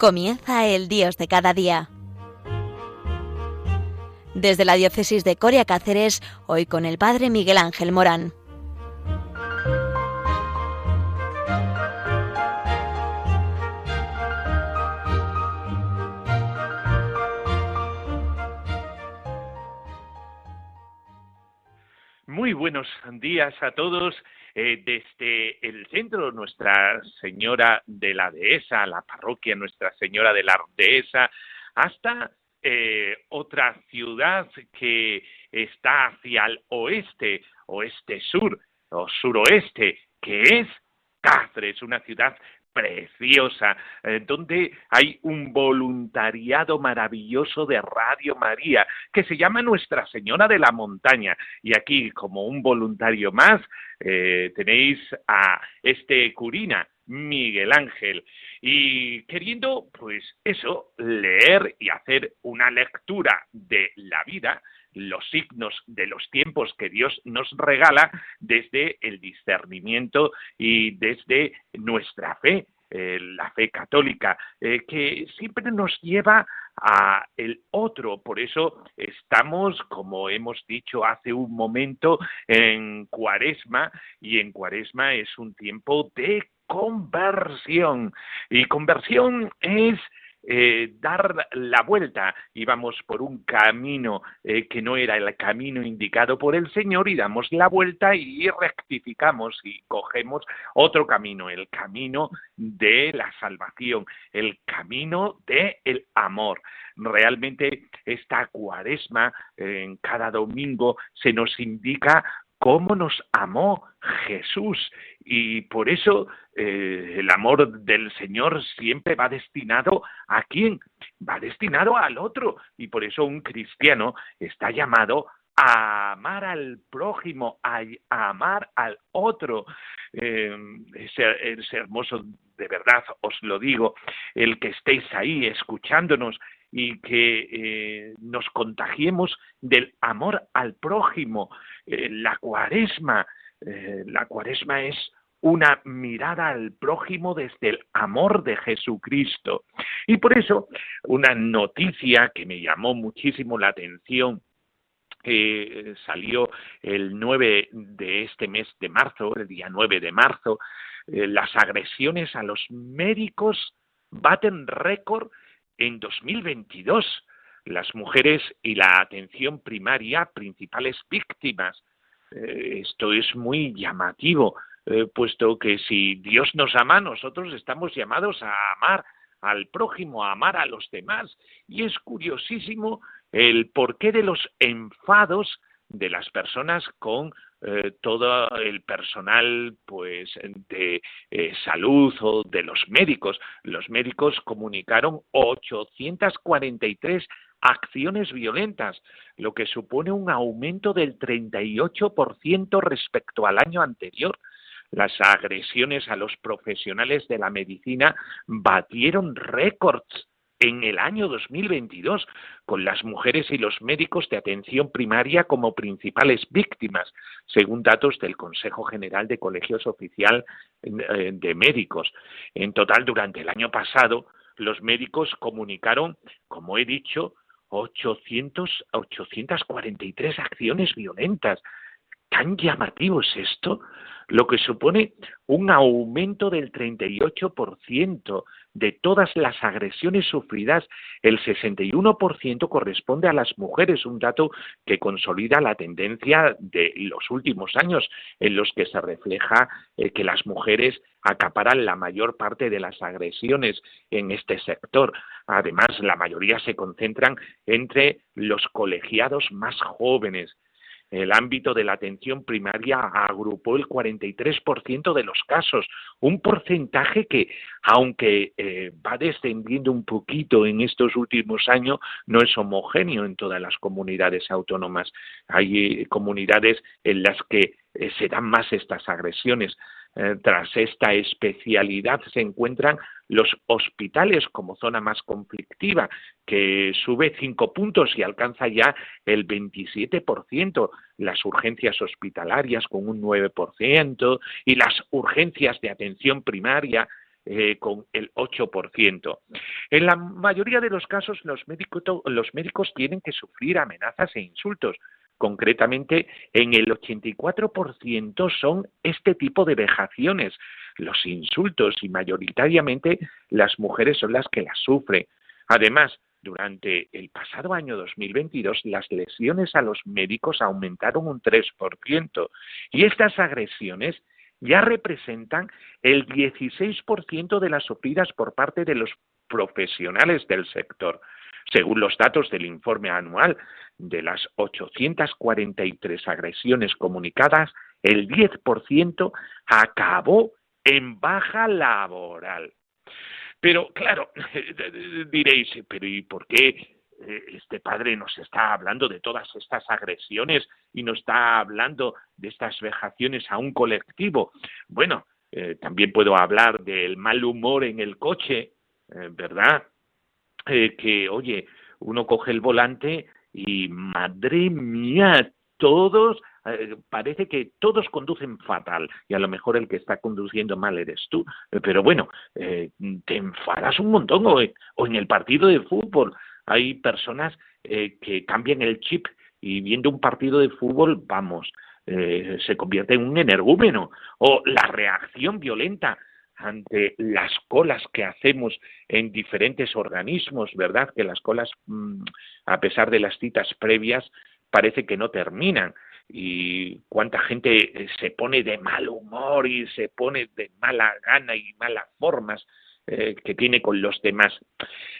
Comienza el Dios de cada día. Desde la diócesis de Coria Cáceres, hoy con el Padre Miguel Ángel Morán. Muy buenos días a todos eh, desde el centro Nuestra Señora de la Dehesa, la parroquia Nuestra Señora de la Dehesa, hasta eh, otra ciudad que está hacia el oeste, oeste-sur o suroeste, que es Cáceres, una ciudad preciosa, eh, donde hay un voluntariado maravilloso de Radio María, que se llama Nuestra Señora de la Montaña. Y aquí, como un voluntario más, eh, tenéis a este curina, Miguel Ángel. Y queriendo, pues eso, leer y hacer una lectura de la vida, los signos de los tiempos que Dios nos regala desde el discernimiento y desde nuestra fe, eh, la fe católica, eh, que siempre nos lleva a el otro. Por eso estamos, como hemos dicho hace un momento, en cuaresma y en cuaresma es un tiempo de conversión. Y conversión es eh, dar la vuelta. Íbamos por un camino eh, que no era el camino indicado por el Señor y damos la vuelta y rectificamos y cogemos otro camino, el camino de la salvación, el camino del el amor. Realmente esta cuaresma en cada domingo se nos indica cómo nos amó Jesús y por eso eh, el amor del Señor siempre va destinado a quién? Va destinado al otro y por eso un cristiano está llamado a amar al prójimo, a, amar al otro. Eh, hermoso, de verdad, os lo digo, el que estéis ahí escuchándonos y que eh, nos contagiemos del amor al prójimo. Eh, la cuaresma, eh, la cuaresma es una mirada al prójimo desde el amor de Jesucristo. Y por eso, una noticia que me llamó muchísimo la atención salió el 9 de este mes de marzo, el día 9 de marzo, las agresiones a los médicos baten récord en 2022 las mujeres y la atención primaria principales víctimas. Eh, esto es muy llamativo, eh, puesto que si Dios nos ama, nosotros estamos llamados a amar al prójimo, a amar a los demás. Y es curiosísimo el porqué de los enfados de las personas con eh, todo el personal pues de eh, salud o de los médicos. Los médicos comunicaron 843 acciones violentas, lo que supone un aumento del 38% respecto al año anterior. Las agresiones a los profesionales de la medicina batieron récords en el año 2022, con las mujeres y los médicos de atención primaria como principales víctimas, según datos del Consejo General de Colegios Oficial eh, de Médicos. En total, durante el año pasado, los médicos comunicaron, como he dicho, 800, 843 acciones violentas. ¿Tan llamativo es esto? Lo que supone un aumento del 38% de todas las agresiones sufridas, el 61% corresponde a las mujeres, un dato que consolida la tendencia de los últimos años en los que se refleja eh, que las mujeres acaparan la mayor parte de las agresiones en este sector. Además, la mayoría se concentran entre los colegiados más jóvenes el ámbito de la atención primaria agrupó el 43% de los casos, un porcentaje que, aunque eh, va descendiendo un poquito en estos últimos años, no es homogéneo en todas las comunidades autónomas. Hay eh, comunidades en las que eh, se dan más estas agresiones. Eh, tras esta especialidad se encuentran los hospitales como zona más conflictiva, que sube cinco puntos y alcanza ya el 27%, las urgencias hospitalarias con un 9% y las urgencias de atención primaria eh, con el 8%. En la mayoría de los casos los los médicos tienen que sufrir amenazas e insultos. Concretamente, en el 84% son este tipo de vejaciones, los insultos, y mayoritariamente las mujeres son las que las sufren. Además, durante el pasado año 2022, las lesiones a los médicos aumentaron un 3% y estas agresiones ya representan el 16% de las sufridas por parte de los profesionales del sector. Según los datos del informe anual, de las 843 agresiones comunicadas, el 10% acabó en baja laboral. Pero claro, diréis, pero ¿y por qué eh, este padre nos está hablando de todas estas agresiones y nos está hablando de estas vejaciones a un colectivo? Bueno, eh, también puedo hablar del mal humor en el coche, eh, ¿verdad? Que, oye, uno coge el volante y madre mía, todos eh, parece que todos conducen fatal y a lo mejor el que está conduciendo mal eres tú. Eh, pero bueno, eh, te enfadas un montón o, en el partido de fútbol hay personas que cambian el chip y viendo un partido de fútbol, vamos, se convierte en un energúmeno o la reacción violenta ante las colas que hacemos en diferentes organismos, ¿verdad? Que las colas, mm, a pesar de las citas previas, parece que no terminan y cuánta gente eh, se pone de mal humor y se pone de mala gana y malas formas eh, que tiene con los demás.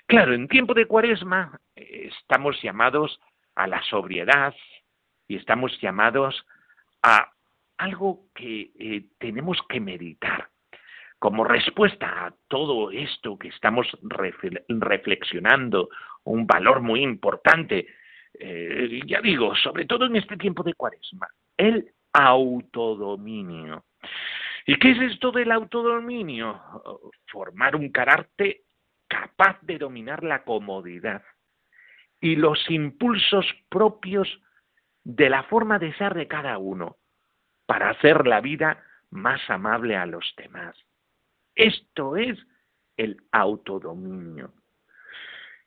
Claro, en tiempo de cuaresma eh, estamos llamados a la sobriedad y estamos llamados a algo que tenemos que meditar. Como respuesta a todo esto que estamos reflexionando, un valor muy importante eh, ya digo, sobre todo en este tiempo de cuaresma, el autodominio. ¿Y qué es esto del autodominio? Formar un carácter capaz de dominar la comodidad y los impulsos propios de la forma de ser de cada uno para hacer la vida más amable a los demás. Esto es el autodominio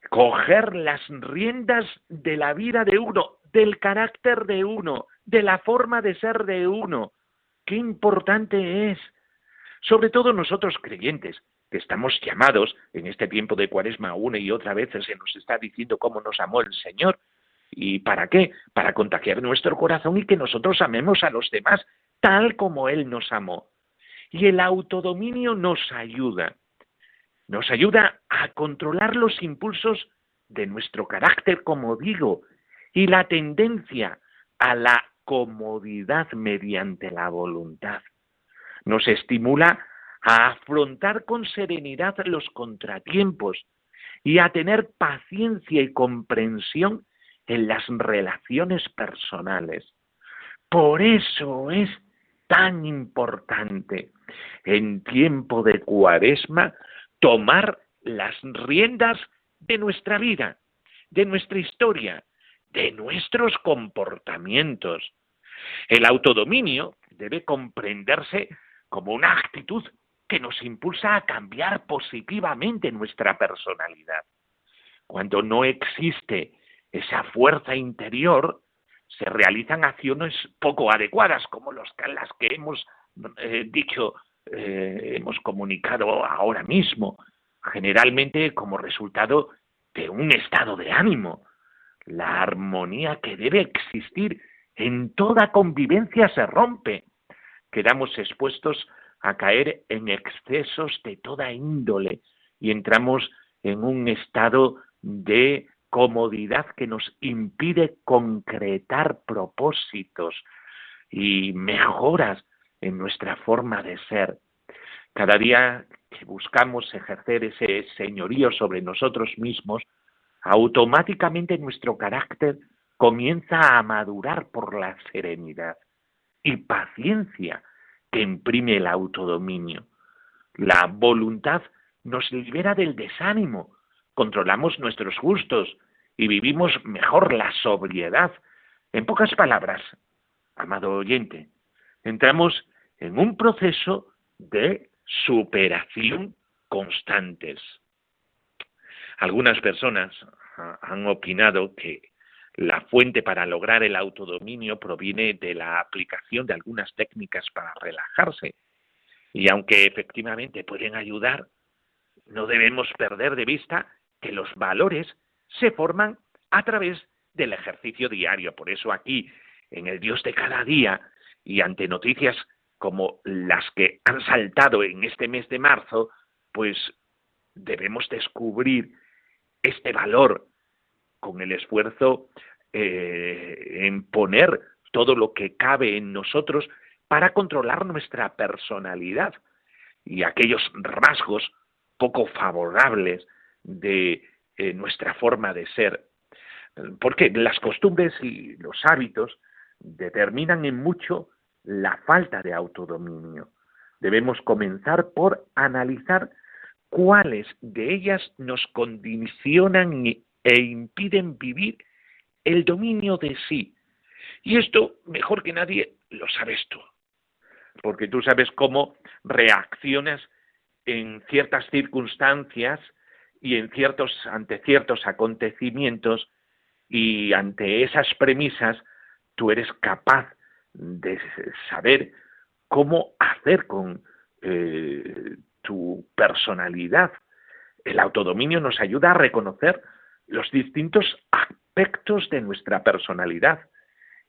coger las riendas de la vida de uno, del carácter de uno, de la forma de ser de uno. Qué importante es. Sobre todo nosotros creyentes, que estamos llamados en este tiempo de cuaresma una y otra vez se nos está diciendo cómo nos amó el Señor. ¿Y para qué? Para contagiar nuestro corazón y que nosotros amemos a los demás tal como Él nos amó. Y el autodominio nos ayuda nos ayuda a controlar los impulsos de nuestro carácter, como digo, y la tendencia a la comodidad mediante la voluntad. Nos estimula a afrontar con serenidad los contratiempos y a tener paciencia y comprensión en las relaciones personales. Por eso es tan importante en tiempo de cuaresma tomar las riendas de nuestra vida, de nuestra historia, de nuestros comportamientos. El autodominio debe comprenderse como una actitud que nos impulsa a cambiar positivamente nuestra personalidad. Cuando no existe esa fuerza interior, se realizan acciones poco adecuadas, como las que hemos eh, dicho eh, hemos comunicado ahora mismo, generalmente como resultado de un estado de ánimo. La armonía que debe existir en toda convivencia se rompe. Quedamos expuestos a caer en excesos de toda índole y entramos en un estado de comodidad que nos impide concretar propósitos y mejoras en nuestra forma de ser. Cada día que buscamos ejercer ese señorío sobre nosotros mismos, automáticamente nuestro carácter comienza a madurar por la serenidad y paciencia que imprime el autodominio. La voluntad nos libera del desánimo, controlamos nuestros gustos y vivimos mejor la sobriedad. En pocas palabras, amado oyente, entramos en un proceso de superación constantes. Algunas personas han opinado que la fuente para lograr el autodominio proviene de la aplicación de algunas técnicas para relajarse. Y aunque efectivamente pueden ayudar, no debemos perder de vista que los valores se forman a través del ejercicio diario. Por eso aquí, en el Dios de cada día y ante noticias como las que han saltado en este mes de marzo, pues debemos descubrir este valor con el esfuerzo eh, en poner todo lo que cabe en nosotros para controlar nuestra personalidad y aquellos rasgos poco favorables de eh, nuestra forma de ser. Porque las costumbres y los hábitos determinan en mucho la falta de autodominio. Debemos comenzar por analizar cuáles de ellas nos condicionan e impiden vivir el dominio de sí. Y esto, mejor que nadie, lo sabes tú, porque tú sabes cómo reaccionas en ciertas circunstancias y en ciertos, ante ciertos acontecimientos y ante esas premisas tú eres capaz de saber cómo hacer con eh, tu personalidad. El autodominio nos ayuda a reconocer los distintos aspectos de nuestra personalidad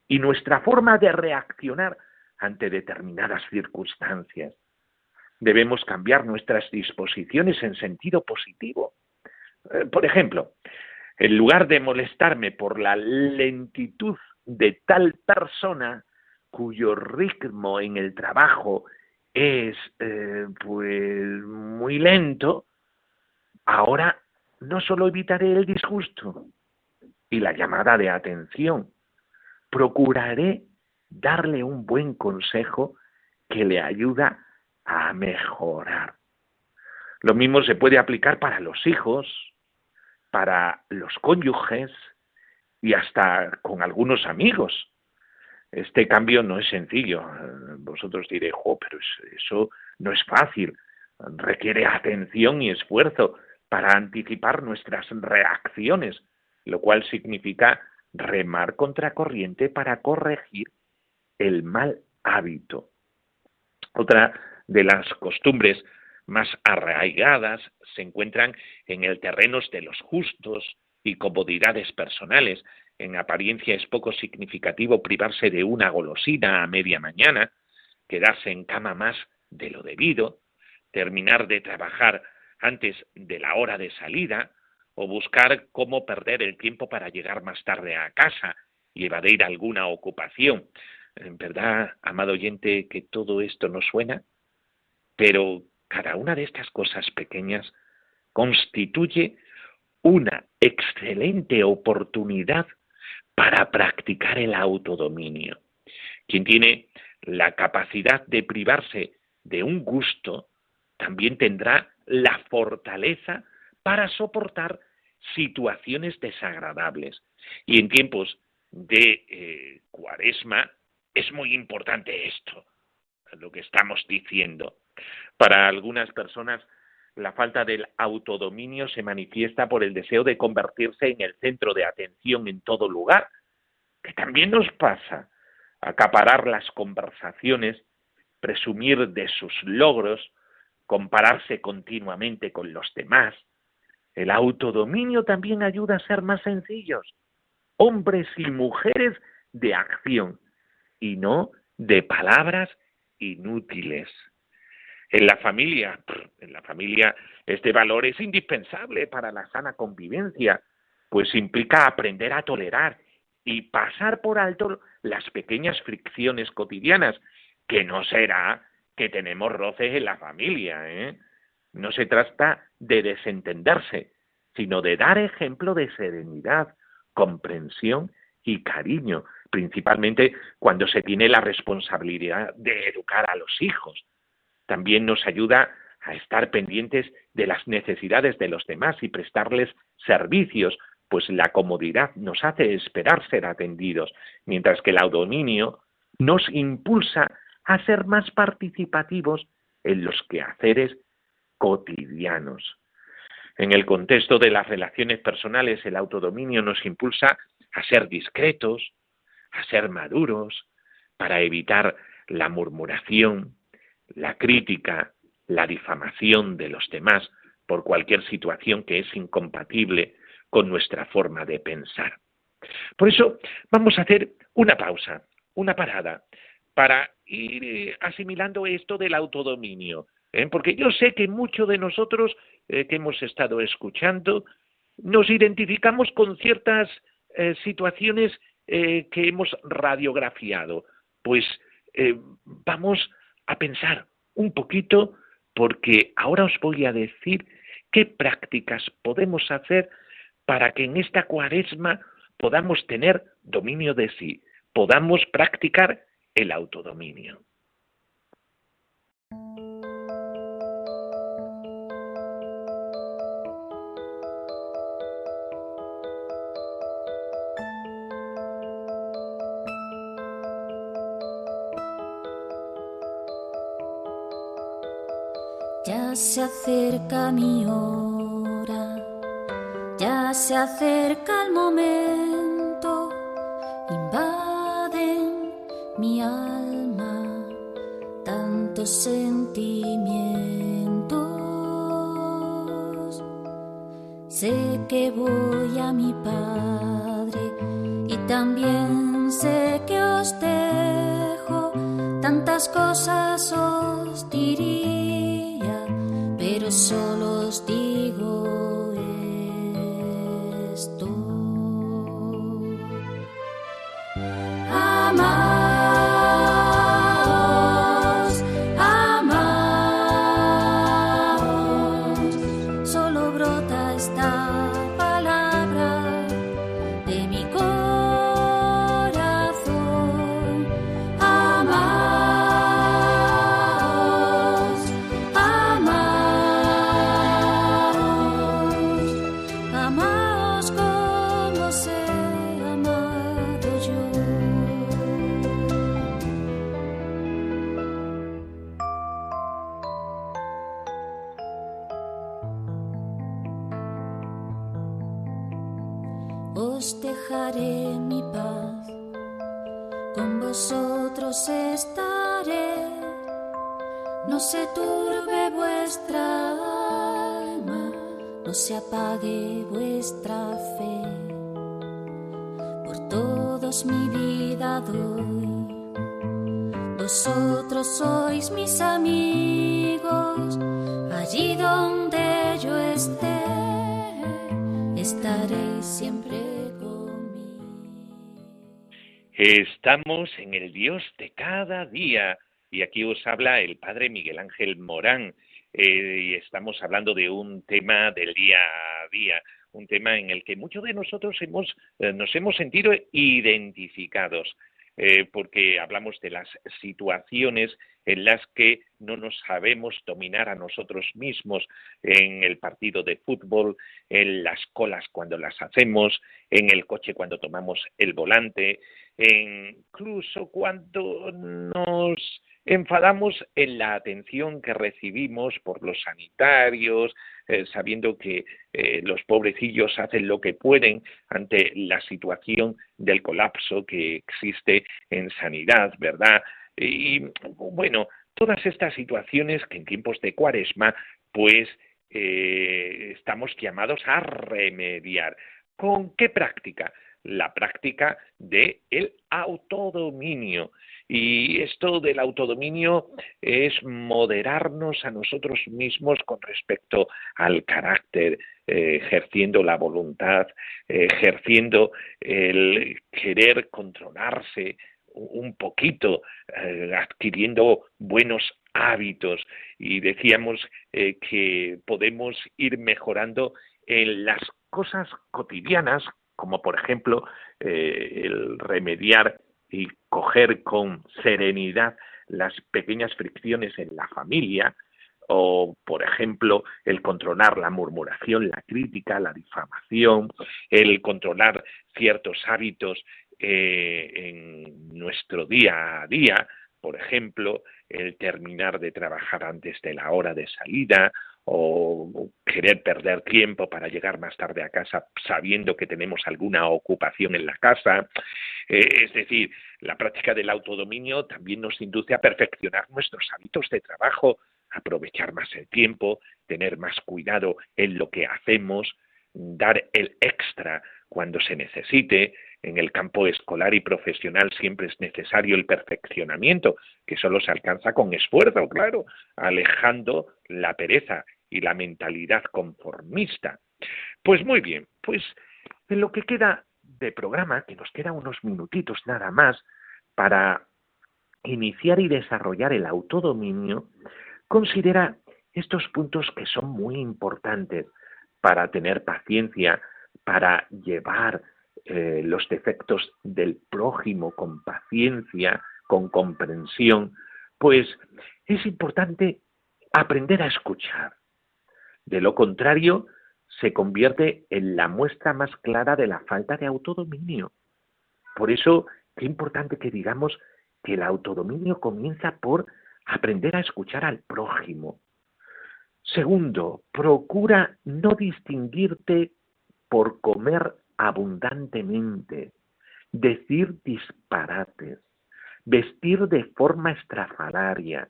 y nuestra forma de reaccionar ante determinadas circunstancias. Debemos cambiar nuestras disposiciones en sentido positivo. Eh, por ejemplo, en lugar de molestarme por la lentitud de tal persona cuyo ritmo en el trabajo es eh, pues muy lento, ahora no solo evitaré el disgusto y la llamada de atención, procuraré darle un buen consejo que le ayuda a mejorar. Lo mismo se puede aplicar para los hijos, para los cónyuges y hasta con algunos amigos. Este cambio no es sencillo. Vosotros diréis, jo, pero eso no es fácil. Requiere atención y esfuerzo para anticipar nuestras reacciones, lo cual significa remar contracorriente para corregir el mal hábito. Otra de las costumbres más arraigadas se encuentran en el terreno de los justos y comodidades personales, en apariencia es poco significativo privarse de una golosina a media mañana, quedarse en cama más de lo debido, terminar de trabajar antes de la hora de salida, o buscar cómo perder el tiempo para llegar más tarde a casa y evadir alguna ocupación. En verdad, amado oyente, que todo esto no suena, pero cada una de estas cosas pequeñas constituye una excelente oportunidad para practicar el autodominio. Quien tiene la capacidad de privarse de un gusto, también tendrá la fortaleza para soportar situaciones desagradables. Y en tiempos de eh, cuaresma es muy importante esto, lo que estamos diciendo. Para algunas personas la falta del autodominio se manifiesta por el deseo de convertirse en el centro de atención en todo lugar, que también nos pasa, acaparar las conversaciones, presumir de sus logros, compararse continuamente con los demás. El autodominio también ayuda a ser más sencillos, hombres y mujeres de acción, y no de palabras inútiles. En la familia, en la familia este valor es indispensable para la sana convivencia, pues implica aprender a tolerar y pasar por alto las pequeñas fricciones cotidianas, que no será que tenemos roces en la familia. ¿eh? No se trata de desentenderse, sino de dar ejemplo de serenidad, comprensión y cariño, principalmente cuando se tiene la responsabilidad de educar a los hijos. También nos ayuda a estar pendientes de las necesidades de los demás y prestarles servicios, pues la comodidad nos hace esperar ser atendidos, mientras que el autodominio nos impulsa a ser más participativos en los quehaceres cotidianos. En el contexto de las relaciones personales, el autodominio nos impulsa a ser discretos, a ser maduros, para evitar la murmuración, la crítica, la difamación de los demás por cualquier situación que es incompatible con nuestra forma de pensar. Por eso vamos a hacer una pausa, una parada, para ir eh, asimilando esto del autodominio. ¿eh? Porque yo sé que muchos de nosotros eh, que hemos estado escuchando nos identificamos con ciertas situaciones que hemos radiografiado. Pues vamos a pensar un poquito porque ahora os voy a decir qué prácticas podemos hacer para que en esta cuaresma podamos tener dominio de sí, podamos practicar el autodominio. Ya se acerca mi hora, ya se acerca el momento, invaden mi alma tantos sentimientos. Sé que voy a mi Padre siempre conmigo. Estamos en el Dios de cada día. Y aquí os habla el Padre Miguel Ángel Morán eh, y estamos hablando de un tema del día a día, un tema en el que muchos de nosotros hemos, eh, nos hemos sentido identificados. Eh, porque hablamos de las situaciones en las que no nos sabemos dominar a nosotros mismos en el partido de fútbol, en las colas cuando las hacemos, en el coche cuando tomamos el volante, incluso cuando nos enfadamos en la atención que recibimos por los sanitarios, eh, sabiendo que eh, los pobrecillos hacen lo que pueden ante la situación del colapso que existe en sanidad, ¿verdad? Y bueno, todas estas situaciones que en tiempos de cuaresma, pues eh, estamos llamados a remediar. ¿Con qué práctica? La práctica el autodominio. Y esto del autodominio es moderarnos a nosotros mismos con respecto al carácter, eh, ejerciendo la voluntad, ejerciendo el querer controlarse un poquito, eh, adquiriendo buenos hábitos. Y decíamos eh, que podemos ir mejorando en las cosas cotidianas, como por ejemplo el remediar y coger con serenidad las pequeñas fricciones en la familia, o, por ejemplo, el controlar la murmuración, la crítica, la difamación, el controlar ciertos hábitos eh, en nuestro día a día, por ejemplo, el terminar de trabajar antes de la hora de salida o querer perder tiempo para llegar más tarde a casa sabiendo que tenemos alguna ocupación en la casa. Eh, es decir, la práctica del autodominio también nos induce a perfeccionar nuestros hábitos de trabajo, aprovechar más el tiempo, tener más cuidado en lo que hacemos, dar el extra cuando se necesite. En el campo escolar y profesional siempre es necesario el perfeccionamiento, que solo se alcanza con esfuerzo, claro, alejando la pereza y la mentalidad conformista. Pues muy bien, pues en lo que queda de programa, que nos queda unos minutitos nada más para iniciar y desarrollar el autodominio, considera estos puntos que son muy importantes para tener paciencia, para llevar eh, los defectos del prójimo con paciencia, con comprensión, pues es importante aprender a escuchar. De lo contrario, se convierte en la muestra más clara de la falta de autodominio. Por eso, qué importante que digamos que el autodominio comienza por aprender a escuchar al prójimo. Segundo, procura no distinguirte por comer abundantemente, decir disparates, vestir de forma estrafalaria,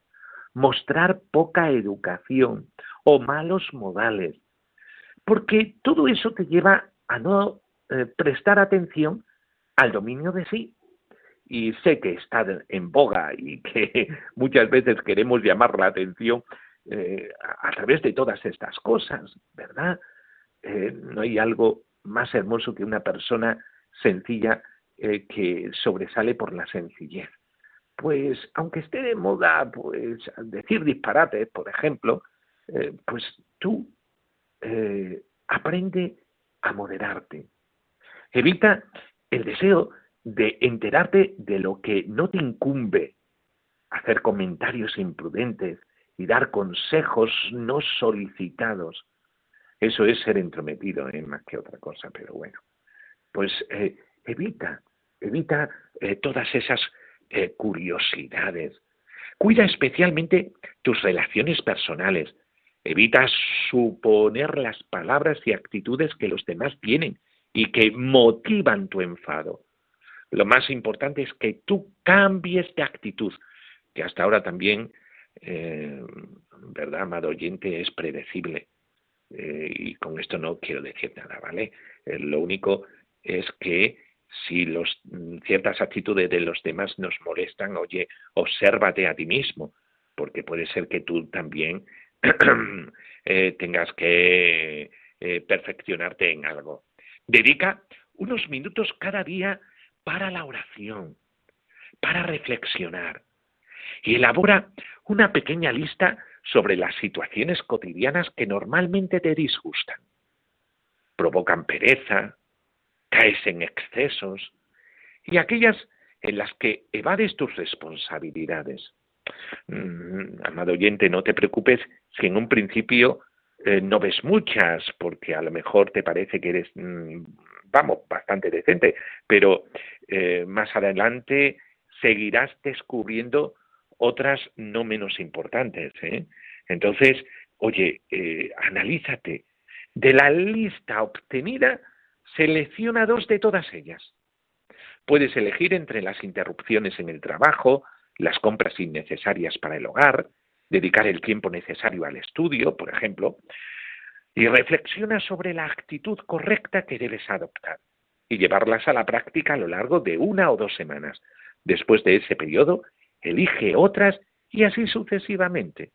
mostrar poca educación o malos modales, porque todo eso te lleva a no eh, prestar atención al dominio de sí. Y sé que está en boga y que muchas veces queremos llamar la atención eh, a, través de todas estas cosas, ¿verdad? Eh, no hay algo más hermoso que una persona sencilla que sobresale por la sencillez. Pues aunque esté de moda, pues decir disparates, por ejemplo, pues tú aprende a moderarte. Evita el deseo de enterarte de lo que no te incumbe, hacer comentarios imprudentes y dar consejos no solicitados. Eso es ser entrometido, ¿eh? más que otra cosa, pero bueno. Pues eh, evita, evita eh, todas esas curiosidades. Cuida especialmente tus relaciones personales, Evita suponer las palabras y actitudes que los demás tienen y que motivan tu enfado. Lo más importante es que tú cambies de actitud, que hasta ahora también, eh, ¿verdad, amado oyente? Es predecible. Eh, y con esto no quiero decir nada, ¿vale? Eh, lo único es que si los, ciertas actitudes de los demás nos molestan, oye, obsérvate a ti mismo, porque puede ser que tú también Eh, tengas que perfeccionarte en algo. Dedica unos minutos cada día para la oración, para reflexionar y elabora una pequeña lista sobre las situaciones cotidianas que normalmente te disgustan. Provocan pereza, caes en excesos y aquellas en las que evades tus responsabilidades. Mm, amado oyente, no te preocupes si en un principio eh, no ves muchas, porque a lo mejor te parece que eres, mm, vamos, bastante decente, pero eh, más adelante seguirás descubriendo otras no menos importantes. ¿eh? Entonces, oye, analízate. De la lista obtenida, selecciona dos de todas ellas. Puedes elegir entre las interrupciones en el trabajo, las compras innecesarias para el hogar, dedicar el tiempo necesario al estudio, por ejemplo, y reflexiona sobre la actitud correcta que debes adoptar y llevarlas a la práctica a lo largo de una o dos semanas. Después de ese periodo, elige otras y así sucesivamente.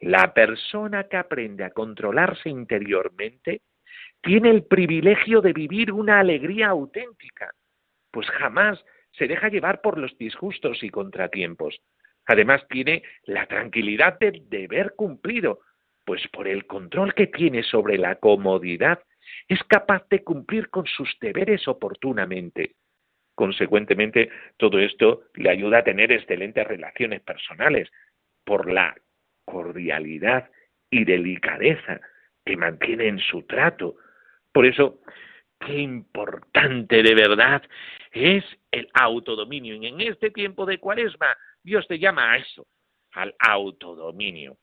La persona que aprende a controlarse interiormente tiene el privilegio de vivir una alegría auténtica, pues jamás se deja llevar por los disgustos y contratiempos. Además tiene la tranquilidad de deber cumplido, pues por el control que tiene sobre la comodidad es capaz de cumplir con sus deberes oportunamente. Consecuentemente, todo esto le ayuda a tener excelentes relaciones personales por la cordialidad y delicadeza que mantiene en su trato. Por eso, qué importante de verdad es el autodominio. Y en este tiempo de cuaresma, Dios te llama a eso, al autodominio.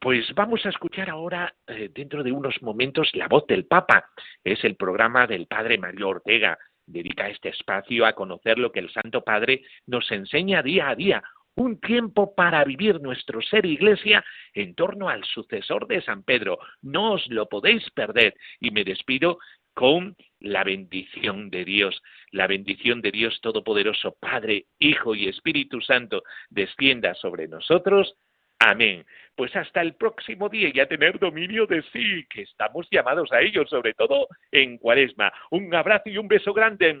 Pues vamos a escuchar ahora, eh, dentro de unos momentos, la voz del Papa. Es el programa del Padre Mario Ortega. Dedica este espacio a conocer lo que el Santo Padre nos enseña día a día. Un tiempo para vivir nuestro ser iglesia en torno al sucesor de San Pedro. No os lo podéis perder. Y me despido con la bendición de Dios. La bendición de Dios Todopoderoso, Padre, Hijo y Espíritu Santo, descienda sobre nosotros. Amén. Pues hasta el próximo día y a tener dominio de sí, que estamos llamados a ello, sobre todo en Cuaresma. Un abrazo y un beso grande.